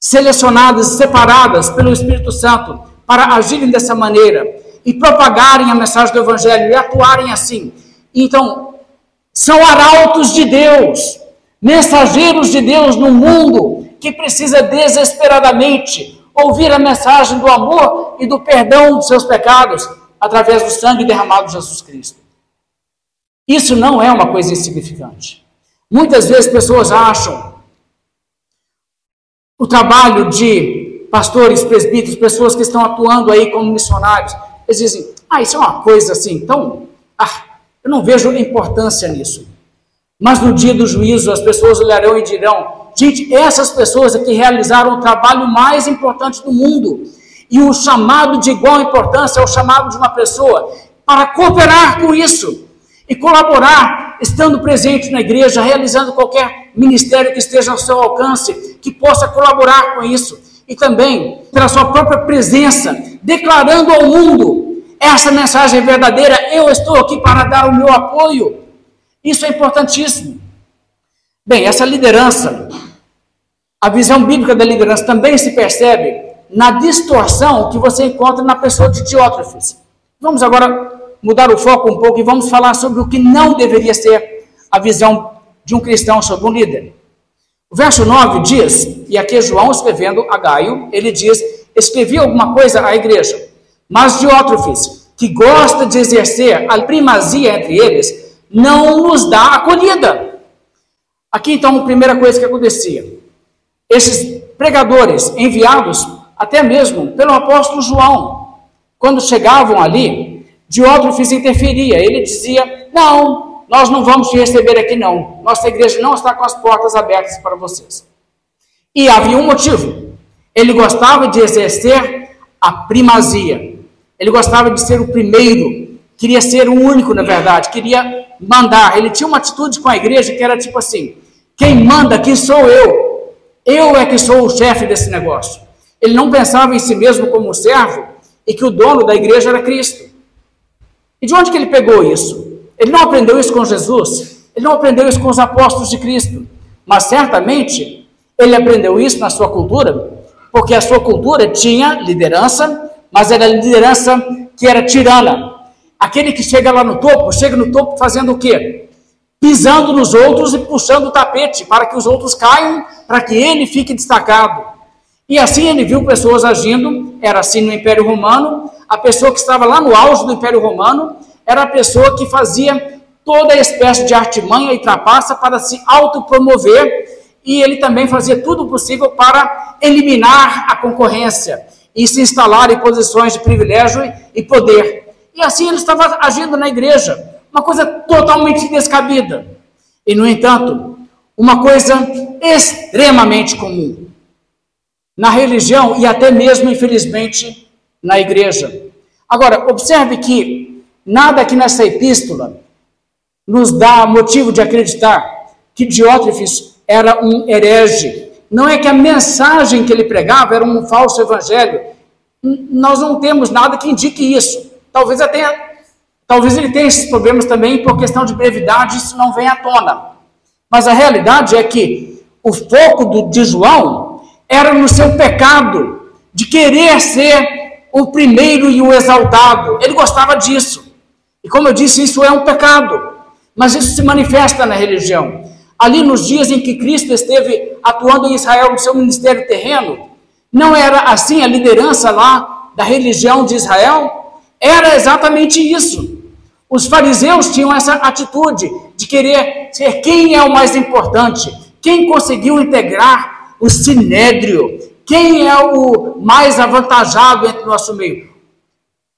selecionadas, separadas pelo Espírito Santo para agirem dessa maneira e propagarem a mensagem do Evangelho e atuarem assim. Então, são arautos de Deus, mensageiros de Deus no mundo que precisa desesperadamente ouvir a mensagem do amor e do perdão dos seus pecados através do sangue derramado de Jesus Cristo. Isso não é uma coisa insignificante. Muitas vezes pessoas acham o trabalho de pastores, presbíteros, pessoas que estão atuando aí como missionários, eles dizem: ah, isso é uma coisa assim, então, ah, eu não vejo importância nisso. Mas no dia do juízo, as pessoas olharão e dirão: gente, essas pessoas aqui realizaram o trabalho mais importante do mundo. E o chamado de igual importância é o chamado de uma pessoa para cooperar com isso e colaborar, estando presente na igreja, realizando qualquer ministério que esteja ao seu alcance, que possa colaborar com isso. E também, pela sua própria presença, declarando ao mundo essa mensagem verdadeira: eu estou aqui para dar o meu apoio. Isso é importantíssimo. Bem, essa liderança, a visão bíblica da liderança também se percebe na distorção que você encontra na pessoa de Diótrefes. Vamos agora mudar o foco um pouco e vamos falar sobre o que não deveria ser a visão de um cristão sobre um líder. O verso 9 diz, e aqui é João escrevendo a Gaio, ele diz: escrevi alguma coisa à igreja, mas Diótrefes, que gosta de exercer a primazia entre eles, não nos dá acolhida. Aqui então, a primeira coisa que acontecia: esses pregadores enviados, até mesmo pelo apóstolo João, quando chegavam ali, Diótrefes interferia. Ele dizia: Não, nós não vamos te receber aqui, não. Nossa igreja não está com as portas abertas para vocês. E havia um motivo. Ele gostava de exercer a primazia. Ele gostava de ser o primeiro. Queria ser o único, na verdade. Queria mandar. Ele tinha uma atitude com a igreja que era tipo assim: quem manda aqui sou eu. Eu é que sou o chefe desse negócio. Ele não pensava em si mesmo como um servo e que o dono da igreja era Cristo. E de onde que ele pegou isso? Ele não aprendeu isso com Jesus. Ele não aprendeu isso com os apóstolos de Cristo. Mas certamente ele aprendeu isso na sua cultura, porque a sua cultura tinha liderança, mas era liderança que era tirana, Aquele que chega lá no topo, chega no topo fazendo o quê? Pisando nos outros e puxando o tapete para que os outros caiam, para que ele fique destacado. E assim ele viu pessoas agindo, era assim no Império Romano, a pessoa que estava lá no auge do Império Romano era a pessoa que fazia toda espécie de artimanha e trapaça para se autopromover, e ele também fazia tudo possível para eliminar a concorrência e se instalar em posições de privilégio e poder. E assim ele estava agindo na igreja, uma coisa totalmente descabida. E, no entanto, uma coisa extremamente comum na religião e até mesmo, infelizmente, na igreja. Agora, observe que nada aqui nessa epístola nos dá motivo de acreditar que Diótrefes era um herege. Não é que a mensagem que ele pregava era um falso evangelho. Nós não temos nada que indique isso. Talvez, até, talvez ele tenha esses problemas também por questão de brevidade, isso não vem à tona. Mas a realidade é que o foco de João era no seu pecado de querer ser o primeiro e o exaltado. Ele gostava disso. E como eu disse, isso é um pecado. Mas isso se manifesta na religião. Ali nos dias em que Cristo esteve atuando em Israel no seu ministério terreno, não era assim a liderança lá da religião de Israel? Era exatamente isso. Os fariseus tinham essa atitude de querer ser quem é o mais importante, quem conseguiu integrar o sinédrio, quem é o mais avantajado entre o nosso meio.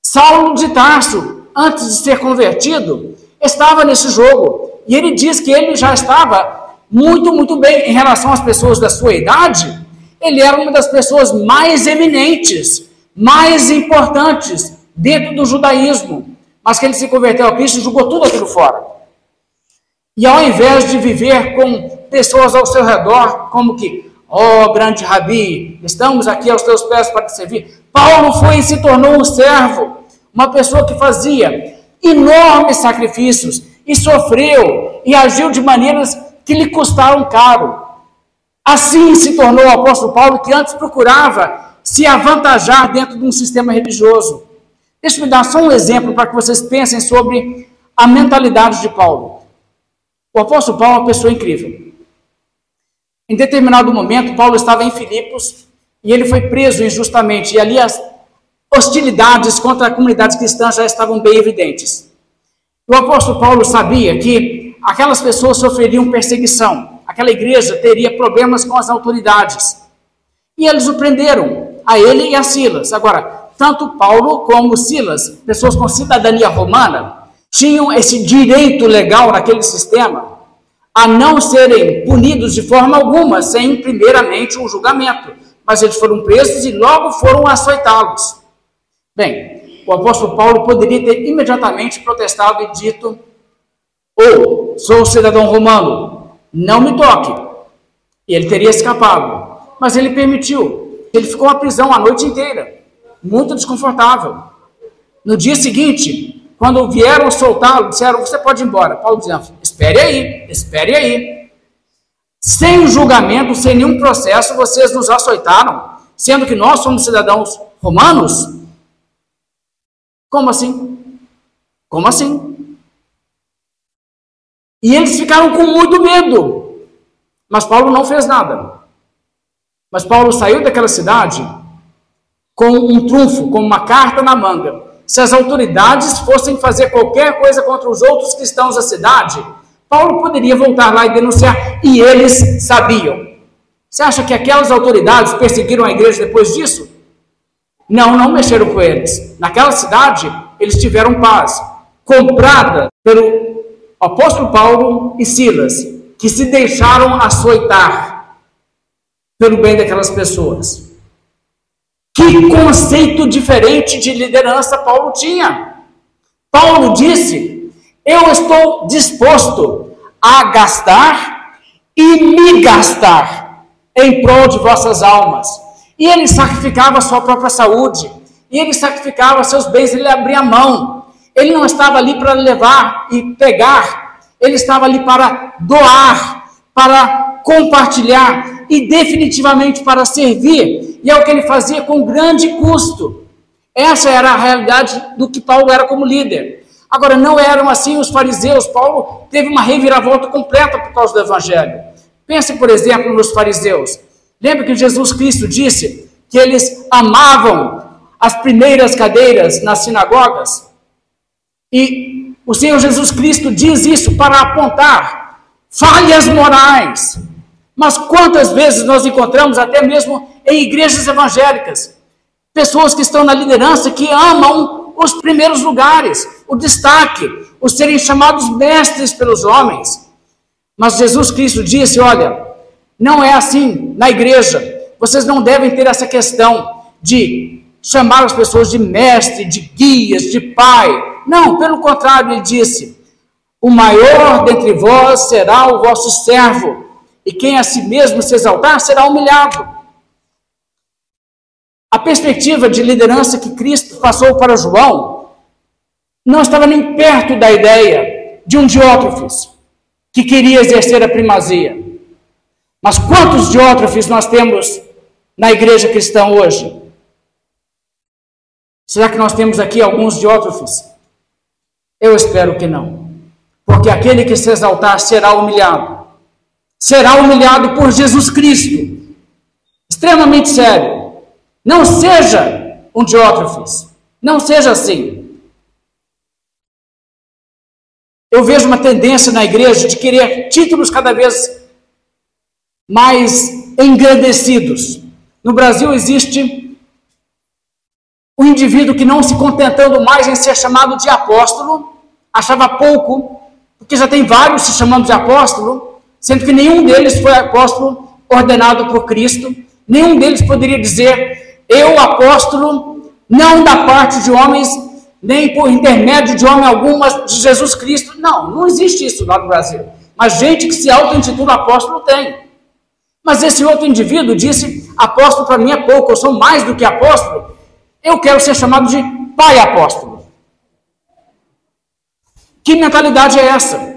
Saulo de Tarso, antes de ser convertido, estava nesse jogo. E ele diz que ele já estava muito, muito bem em relação às pessoas da sua idade. Ele era uma das pessoas mais eminentes, mais importantes dentro do judaísmo mas que ele se converteu a Cristo e jogou tudo aquilo fora. E ao invés de viver com pessoas ao seu redor, como que, ó oh, grande Rabi, estamos aqui aos teus pés para te servir, Paulo foi e se tornou um servo, uma pessoa que fazia enormes sacrifícios e sofreu e agiu de maneiras que lhe custaram caro. Assim se tornou o apóstolo Paulo, que antes procurava se avantajar dentro de um sistema religioso. Deixa eu dar só um exemplo para que vocês pensem sobre a mentalidade de Paulo. O apóstolo Paulo é uma pessoa incrível. Em determinado momento, Paulo estava em Filipos e ele foi preso injustamente, e ali as hostilidades contra a comunidade cristã já estavam bem evidentes. O apóstolo Paulo sabia que aquelas pessoas sofreriam perseguição, aquela igreja teria problemas com as autoridades. E eles o prenderam, a ele e a Silas. Agora, tanto Paulo como Silas, pessoas com cidadania romana, tinham esse direito legal naquele sistema a não serem punidos de forma alguma, sem primeiramente um julgamento. Mas eles foram presos e logo foram açoitados. Bem, o apóstolo Paulo poderia ter imediatamente protestado e dito: Ou oh, sou cidadão romano, não me toque. E ele teria escapado. Mas ele permitiu. Ele ficou na prisão a noite inteira muito desconfortável. No dia seguinte, quando vieram soltá-lo, disseram: Você pode ir embora. Paulo dizendo: Espere aí, espere aí. Sem julgamento, sem nenhum processo, vocês nos açoitaram, sendo que nós somos cidadãos romanos? Como assim? Como assim? E eles ficaram com muito medo. Mas Paulo não fez nada. Mas Paulo saiu daquela cidade com um trunfo, com uma carta na manga. Se as autoridades fossem fazer qualquer coisa contra os outros cristãos da cidade, Paulo poderia voltar lá e denunciar, e eles sabiam. Você acha que aquelas autoridades perseguiram a igreja depois disso? Não, não mexeram com eles. Naquela cidade, eles tiveram paz, comprada pelo apóstolo Paulo e Silas, que se deixaram açoitar pelo bem daquelas pessoas. Que conceito diferente de liderança Paulo tinha. Paulo disse: Eu estou disposto a gastar e me gastar em prol de vossas almas. E ele sacrificava a sua própria saúde, e ele sacrificava seus bens, ele abria mão. Ele não estava ali para levar e pegar, ele estava ali para doar, para compartilhar e definitivamente para servir e é o que ele fazia com grande custo. Essa era a realidade do que Paulo era como líder. Agora, não eram assim os fariseus. Paulo teve uma reviravolta completa por causa do evangelho. Pense, por exemplo, nos fariseus. Lembra que Jesus Cristo disse que eles amavam as primeiras cadeiras nas sinagogas? E o Senhor Jesus Cristo diz isso para apontar falhas morais. Mas quantas vezes nós encontramos, até mesmo em igrejas evangélicas. Pessoas que estão na liderança que amam os primeiros lugares, o destaque, os serem chamados mestres pelos homens. Mas Jesus Cristo disse: olha, não é assim na igreja. Vocês não devem ter essa questão de chamar as pessoas de mestre, de guias, de pai. Não, pelo contrário, ele disse: o maior dentre vós será o vosso servo, e quem a si mesmo se exaltar será humilhado. A perspectiva de liderança que Cristo passou para João não estava nem perto da ideia de um Diótrofes que queria exercer a primazia. Mas quantos Diótrofes nós temos na igreja cristã hoje? Será que nós temos aqui alguns diótrofes? Eu espero que não. Porque aquele que se exaltar será humilhado. Será humilhado por Jesus Cristo. Extremamente sério. Não seja um diótrofes. Não seja assim. Eu vejo uma tendência na igreja de querer títulos cada vez mais engrandecidos. No Brasil existe o indivíduo que não se contentando mais em ser chamado de apóstolo, achava pouco, porque já tem vários se chamando de apóstolo, sendo que nenhum deles foi apóstolo ordenado por Cristo, nenhum deles poderia dizer, eu apóstolo, não da parte de homens, nem por intermédio de homem algum, mas de Jesus Cristo. Não, não existe isso lá no Brasil. Mas gente que se auto-intitula apóstolo tem. Mas esse outro indivíduo disse: apóstolo para mim é pouco, eu sou mais do que apóstolo. Eu quero ser chamado de pai apóstolo. Que mentalidade é essa?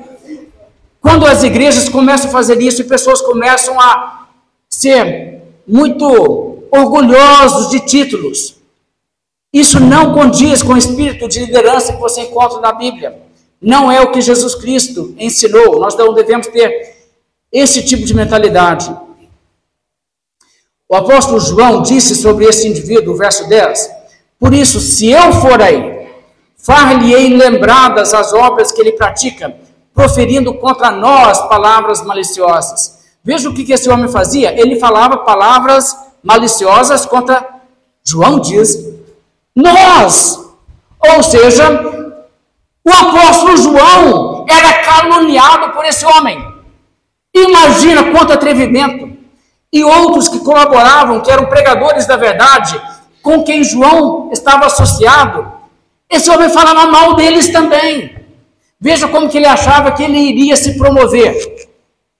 Quando as igrejas começam a fazer isso e pessoas começam a ser muito orgulhosos de títulos, isso não condiz com o espírito de liderança que você encontra na Bíblia. Não é o que Jesus Cristo ensinou. Nós não devemos ter esse tipo de mentalidade. O apóstolo João disse sobre esse indivíduo, verso 10: Por isso, se eu for aí, far-lhe-ei lembradas as obras que ele pratica, proferindo contra nós palavras maliciosas. Veja o que esse homem fazia. Ele falava palavras maliciosas contra, João diz, nós. Ou seja, o apóstolo João era caluniado por esse homem. Imagina quanto atrevimento e outros que colaboravam, que eram pregadores da verdade, com quem João estava associado, esse homem falava mal deles também. Veja como que ele achava que ele iria se promover,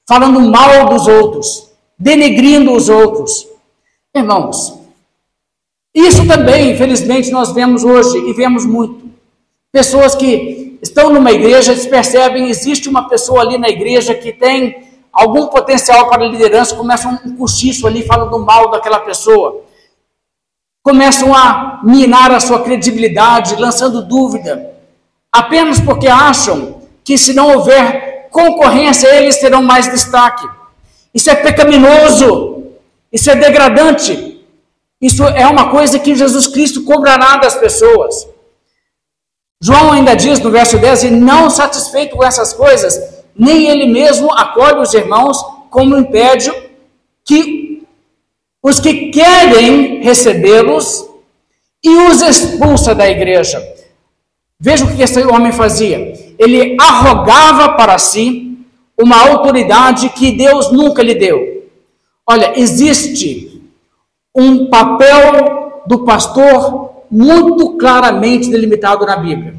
falando mal dos outros, denegrindo os outros. Irmãos, isso também, infelizmente, nós vemos hoje e vemos muito. Pessoas que estão numa igreja, eles percebem, existe uma pessoa ali na igreja que tem algum potencial para liderança, começam um cochicho ali falando mal daquela pessoa. Começam a minar a sua credibilidade, lançando dúvida, apenas porque acham que se não houver concorrência, eles terão mais destaque. Isso é pecaminoso, isso é degradante, isso é uma coisa que Jesus Cristo cobrará das pessoas. João ainda diz no verso 10: E não satisfeito com essas coisas, nem ele mesmo acolhe os irmãos, como impede que os que querem recebê-los e os expulsa da igreja. Veja o que esse homem fazia. Ele arrogava para si uma autoridade que Deus nunca lhe deu. Olha, existe um papel do pastor muito claramente delimitado na Bíblia.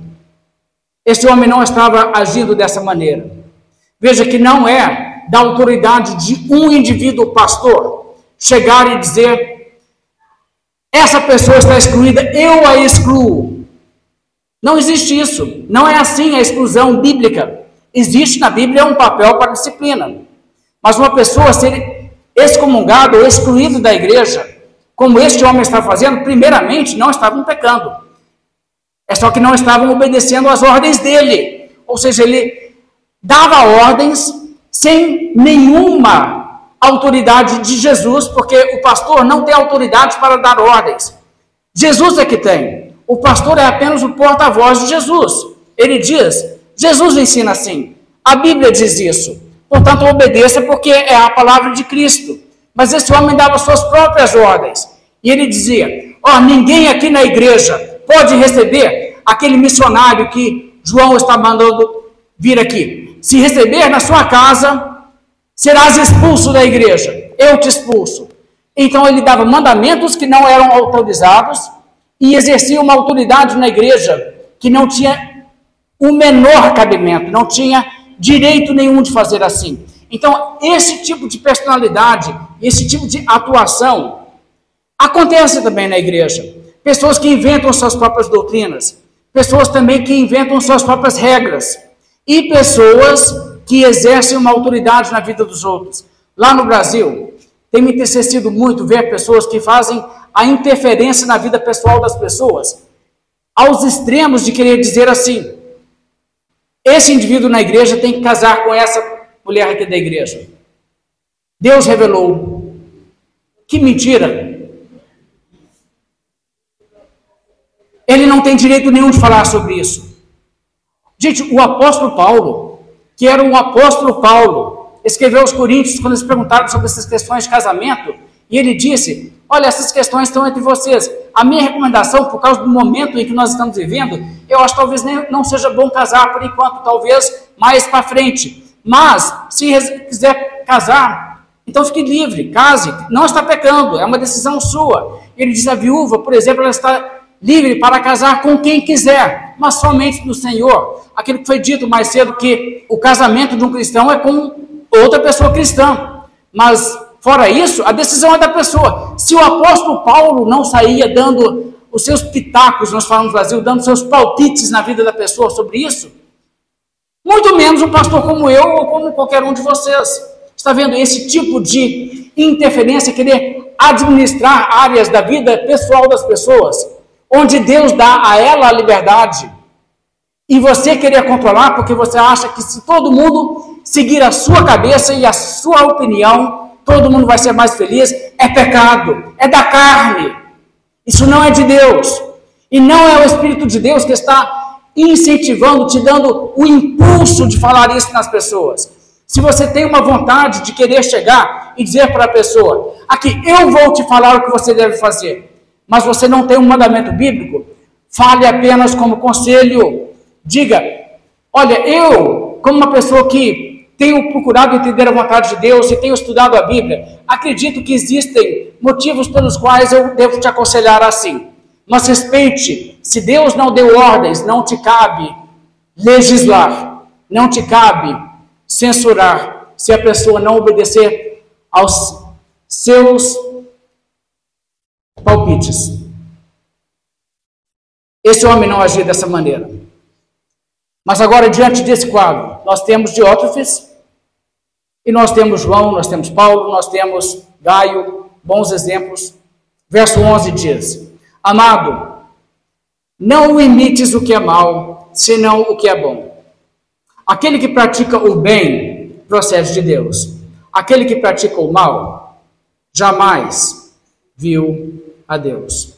Esse homem não estava agindo dessa maneira. Veja que não é da autoridade de um indivíduo pastor chegar e dizer: essa pessoa está excluída, eu a excluo. Não existe isso. Não é assim a exclusão bíblica. Existe na Bíblia um papel para disciplina. Mas uma pessoa ser excomungada ou excluída da igreja, como este homem está fazendo, primeiramente não estavam pecando. É só que não estavam obedecendo às ordens dele. Ou seja, ele dava ordens sem nenhuma autoridade de Jesus, porque o pastor não tem autoridade para dar ordens. Jesus é que tem. O pastor é apenas o porta-voz de Jesus. Ele diz: Jesus ensina assim. A Bíblia diz isso. Portanto, obedeça porque é a palavra de Cristo. Mas esse homem dava suas próprias ordens. E ele dizia: Ó, oh, ninguém aqui na igreja pode receber aquele missionário que João está mandando vir aqui se receber na sua casa, serás expulso da igreja. Eu te expulso. Então ele dava mandamentos que não eram autorizados e exercia uma autoridade na igreja que não tinha o menor cabimento, não tinha direito nenhum de fazer assim. Então, esse tipo de personalidade, esse tipo de atuação acontece também na igreja. Pessoas que inventam suas próprias doutrinas, pessoas também que inventam suas próprias regras e pessoas que exercem uma autoridade na vida dos outros. Lá no Brasil, tem me entristecido muito ver pessoas que fazem a interferência na vida pessoal das pessoas, aos extremos de querer dizer assim: esse indivíduo na igreja tem que casar com essa mulher aqui da igreja. Deus revelou. Que mentira! Ele não tem direito nenhum de falar sobre isso. Gente, o apóstolo Paulo, que era um apóstolo Paulo, escreveu aos Coríntios quando eles perguntaram sobre essas questões de casamento, e ele disse: Olha, essas questões estão entre vocês. A minha recomendação, por causa do momento em que nós estamos vivendo, eu acho que talvez nem, não seja bom casar por enquanto, talvez mais para frente. Mas, se quiser casar, então fique livre, case, não está pecando, é uma decisão sua. Ele diz: a viúva, por exemplo, ela está livre para casar com quem quiser, mas somente no Senhor. Aquilo que foi dito mais cedo, que o casamento de um cristão é com outra pessoa cristã. Mas, fora isso, a decisão é da pessoa. Se o apóstolo Paulo não saía dando os seus pitacos, nós falamos no Brasil, dando seus palpites na vida da pessoa sobre isso, muito menos um pastor como eu ou como qualquer um de vocês. Está vendo esse tipo de interferência, querer administrar áreas da vida pessoal das pessoas, onde Deus dá a ela a liberdade e você querer controlar porque você acha que se todo mundo seguir a sua cabeça e a sua opinião, todo mundo vai ser mais feliz, é pecado, é da carne. Isso não é de Deus. E não é o Espírito de Deus que está incentivando, te dando o impulso de falar isso nas pessoas. Se você tem uma vontade de querer chegar e dizer para a pessoa, aqui eu vou te falar o que você deve fazer, mas você não tem um mandamento bíblico, fale apenas como conselho. Diga, olha, eu, como uma pessoa que tenho procurado entender a vontade de Deus e tenho estudado a Bíblia, acredito que existem motivos pelos quais eu devo te aconselhar assim. Mas respeite, se Deus não deu ordens, não te cabe legislar, não te cabe censurar se a pessoa não obedecer aos seus palpites. Esse homem não agia dessa maneira. Mas agora, diante desse quadro, nós temos Diótrefes, e nós temos João, nós temos Paulo, nós temos Gaio, bons exemplos. Verso 11 diz: Amado, não imites o que é mal, senão o que é bom. Aquele que pratica o bem procede de Deus. Aquele que pratica o mal jamais viu a Deus.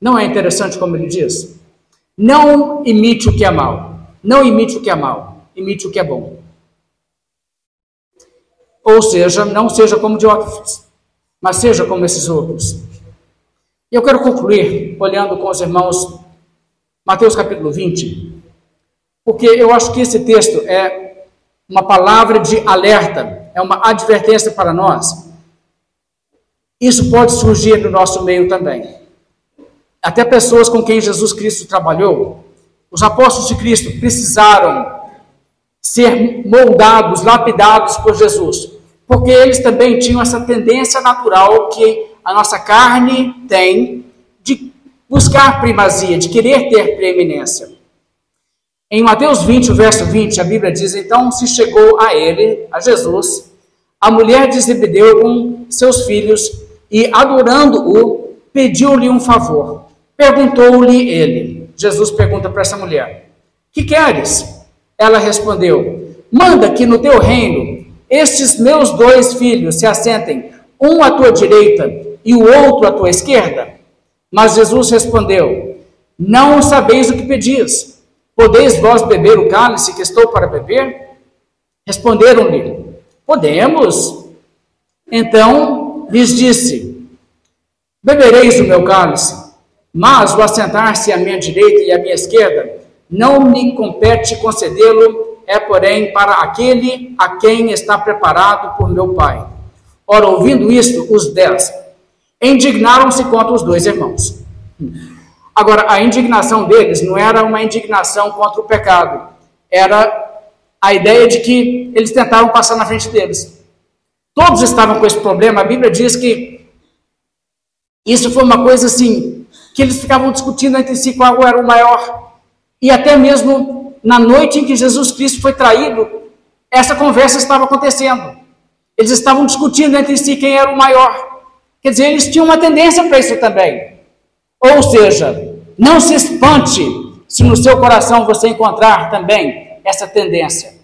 Não é interessante como ele diz? Não imite o que é mal. Não imite o que é mal, imite o que é bom. Ou seja, não seja como Diótrefes, mas seja como esses outros. E eu quero concluir olhando com os irmãos Mateus capítulo 20, porque eu acho que esse texto é uma palavra de alerta, é uma advertência para nós. Isso pode surgir no nosso meio também. Até pessoas com quem Jesus Cristo trabalhou, os apóstolos de Cristo precisaram ser moldados, lapidados por Jesus, porque eles também tinham essa tendência natural que a nossa carne tem de buscar primazia, de querer ter preeminência. Em Mateus 20, o verso 20, a Bíblia diz: Então se chegou a ele, a Jesus, a mulher de Zebedeu com seus filhos e, adorando-o, pediu-lhe um favor. Perguntou-lhe ele: Jesus pergunta para essa mulher: Que queres? Ela respondeu: Manda que no teu reino estes meus dois filhos se assentem, um à tua direita e o outro à tua esquerda. Mas Jesus respondeu: Não sabeis o que pedis. Podeis vós beber o cálice que estou para beber? Responderam-lhe: Podemos. Então lhes disse: Bebereis o meu cálice mas o assentar-se à minha direita e à minha esquerda não me compete concedê-lo, é porém para aquele a quem está preparado por meu Pai. Ora, ouvindo isto, os dez indignaram-se contra os dois irmãos. Agora, a indignação deles não era uma indignação contra o pecado, era a ideia de que eles tentaram passar na frente deles. Todos estavam com esse problema. A Bíblia diz que isso foi uma coisa assim que eles ficavam discutindo entre si qual era o maior. E até mesmo na noite em que Jesus Cristo foi traído, essa conversa estava acontecendo. Eles estavam discutindo entre si quem era o maior. Quer dizer, eles tinham uma tendência para isso também. Ou seja, não se espante se no seu coração você encontrar também essa tendência.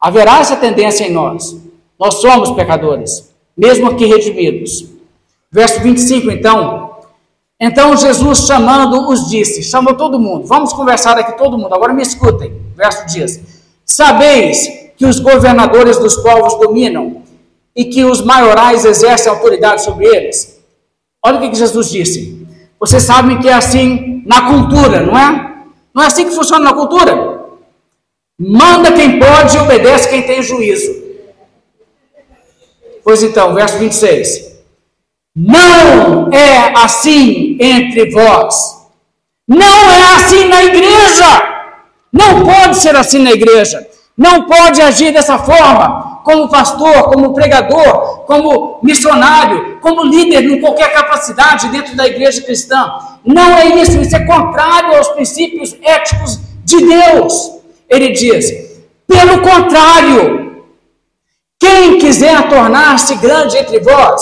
Haverá essa tendência em nós. Nós somos pecadores, mesmo aqui redimidos. Verso 25, então. Então Jesus, chamando-os, disse: chamou todo mundo. Vamos conversar aqui, todo mundo. Agora me escutem. Verso diz: Sabeis que os governadores dos povos dominam e que os maiorais exercem autoridade sobre eles? Olha o que Jesus disse. Vocês sabem que é assim na cultura, não é? Não é assim que funciona na cultura? Manda quem pode e obedece quem tem juízo. Pois então, verso 26. Não é assim entre vós. Não é assim na igreja. Não pode ser assim na igreja. Não pode agir dessa forma como pastor, como pregador, como missionário, como líder em qualquer capacidade dentro da igreja cristã. Não é isso, isso é contrário aos princípios éticos de Deus. Ele diz: pelo contrário, quem quiser tornar-se grande entre vós,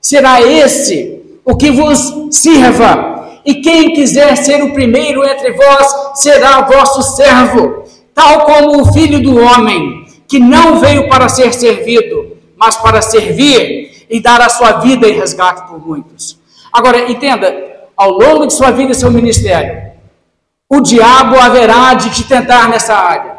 será esse o que vos sirva. E quem quiser ser o primeiro entre vós, será vosso servo, tal como o filho do homem que não veio para ser servido, mas para servir e dar a sua vida em resgate por muitos. Agora, entenda, ao longo de sua vida e seu ministério, o diabo haverá de te tentar nessa área,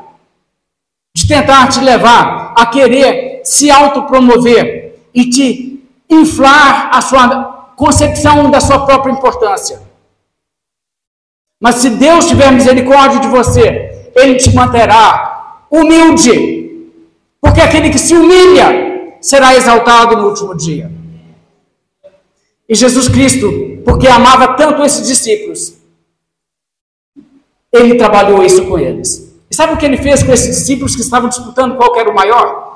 de tentar te levar a querer se autopromover e te inflar a sua concepção da sua própria importância. Mas se Deus tiver misericórdia de você, Ele te manterá humilde porque aquele que se humilha será exaltado no último dia. E Jesus Cristo, porque amava tanto esses discípulos, ele trabalhou isso com eles. E sabe o que ele fez com esses discípulos que estavam disputando qual era o maior?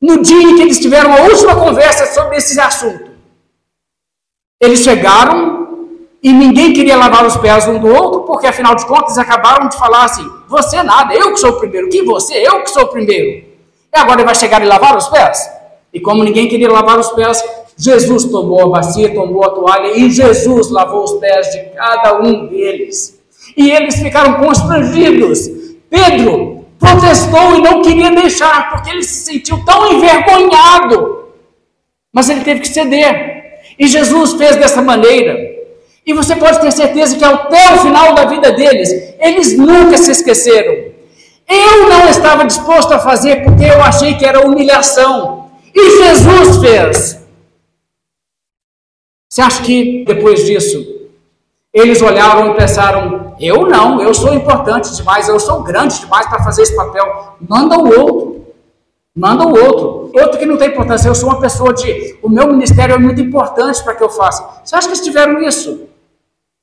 No dia em que eles tiveram a última conversa sobre esse assunto, eles chegaram e ninguém queria lavar os pés um do outro, porque afinal de contas acabaram de falar assim: você nada, eu que sou o primeiro, que você, eu que sou o primeiro. E agora ele vai chegar e lavar os pés? E como ninguém queria lavar os pés, Jesus tomou a bacia, tomou a toalha e Jesus lavou os pés de cada um deles. E eles ficaram constrangidos. Pedro protestou e não queria deixar, porque ele se sentiu tão envergonhado. Mas ele teve que ceder. E Jesus fez dessa maneira. E você pode ter certeza que até o final da vida deles, eles nunca se esqueceram eu não estava disposto a fazer porque eu achei que era humilhação. E Jesus fez. Você acha que depois disso eles olharam e pensaram: eu não, eu sou importante demais, eu sou grande demais para fazer esse papel. Manda o outro. Manda o outro. Outro que não tem importância. Eu sou uma pessoa de. O meu ministério é muito importante para que eu faça. Você acha que eles tiveram isso?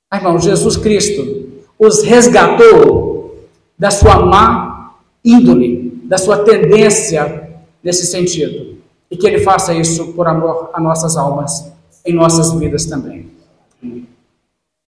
Ah, irmão, Jesus Cristo os resgatou da sua má índole, da sua tendência nesse sentido. E que Ele faça isso por amor a nossas almas, em nossas vidas também.